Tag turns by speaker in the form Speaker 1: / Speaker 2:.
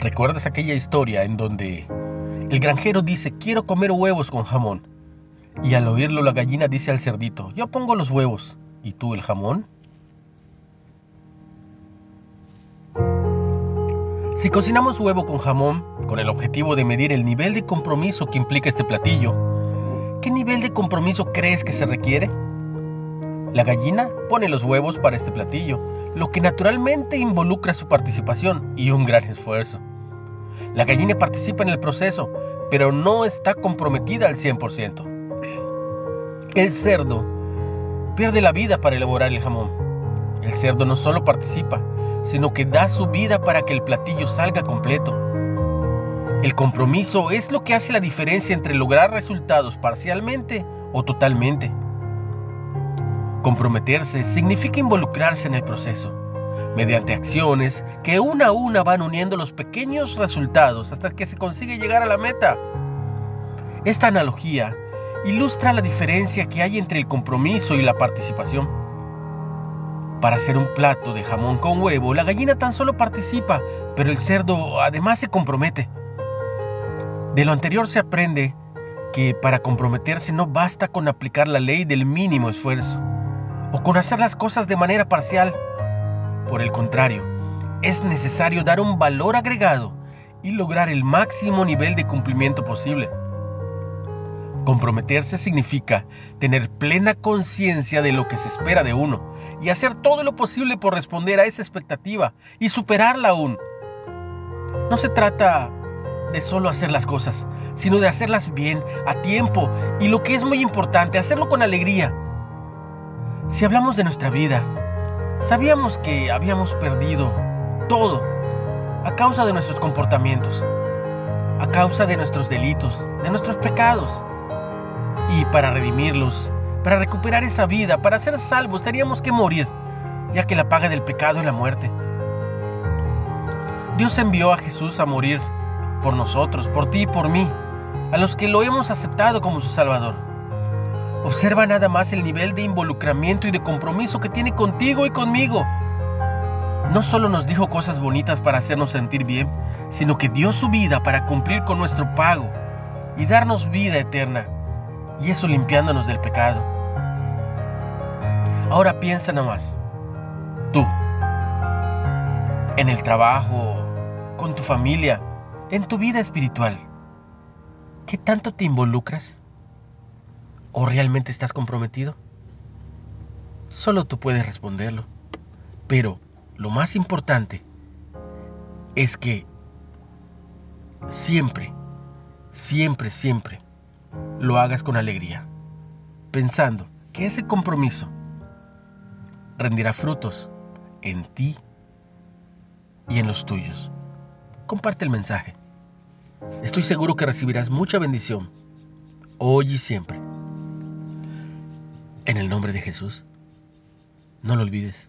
Speaker 1: ¿Recuerdas aquella historia en donde el granjero dice quiero comer huevos con jamón? Y al oírlo la gallina dice al cerdito, yo pongo los huevos, ¿y tú el jamón? Si cocinamos huevo con jamón, con el objetivo de medir el nivel de compromiso que implica este platillo, ¿qué nivel de compromiso crees que se requiere? La gallina pone los huevos para este platillo, lo que naturalmente involucra su participación y un gran esfuerzo. La gallina participa en el proceso, pero no está comprometida al 100%. El cerdo pierde la vida para elaborar el jamón. El cerdo no solo participa, sino que da su vida para que el platillo salga completo. El compromiso es lo que hace la diferencia entre lograr resultados parcialmente o totalmente. Comprometerse significa involucrarse en el proceso, mediante acciones que una a una van uniendo los pequeños resultados hasta que se consigue llegar a la meta. Esta analogía ilustra la diferencia que hay entre el compromiso y la participación. Para hacer un plato de jamón con huevo, la gallina tan solo participa, pero el cerdo además se compromete. De lo anterior se aprende que para comprometerse no basta con aplicar la ley del mínimo esfuerzo o con hacer las cosas de manera parcial. Por el contrario, es necesario dar un valor agregado y lograr el máximo nivel de cumplimiento posible. Comprometerse significa tener plena conciencia de lo que se espera de uno y hacer todo lo posible por responder a esa expectativa y superarla aún. No se trata de solo hacer las cosas, sino de hacerlas bien, a tiempo y lo que es muy importante, hacerlo con alegría. Si hablamos de nuestra vida, sabíamos que habíamos perdido todo a causa de nuestros comportamientos, a causa de nuestros delitos, de nuestros pecados. Y para redimirlos, para recuperar esa vida, para ser salvos, teníamos que morir, ya que la paga del pecado es la muerte. Dios envió a Jesús a morir por nosotros, por ti y por mí, a los que lo hemos aceptado como su Salvador. Observa nada más el nivel de involucramiento y de compromiso que tiene contigo y conmigo. No solo nos dijo cosas bonitas para hacernos sentir bien, sino que dio su vida para cumplir con nuestro pago y darnos vida eterna y eso limpiándonos del pecado. Ahora piensa nomás, tú, en el trabajo, con tu familia, en tu vida espiritual, ¿qué tanto te involucras? ¿O realmente estás comprometido? Solo tú puedes responderlo. Pero lo más importante es que siempre, siempre, siempre lo hagas con alegría, pensando que ese compromiso rendirá frutos en ti y en los tuyos. Comparte el mensaje. Estoy seguro que recibirás mucha bendición hoy y siempre. En el nombre de Jesús, no lo olvides.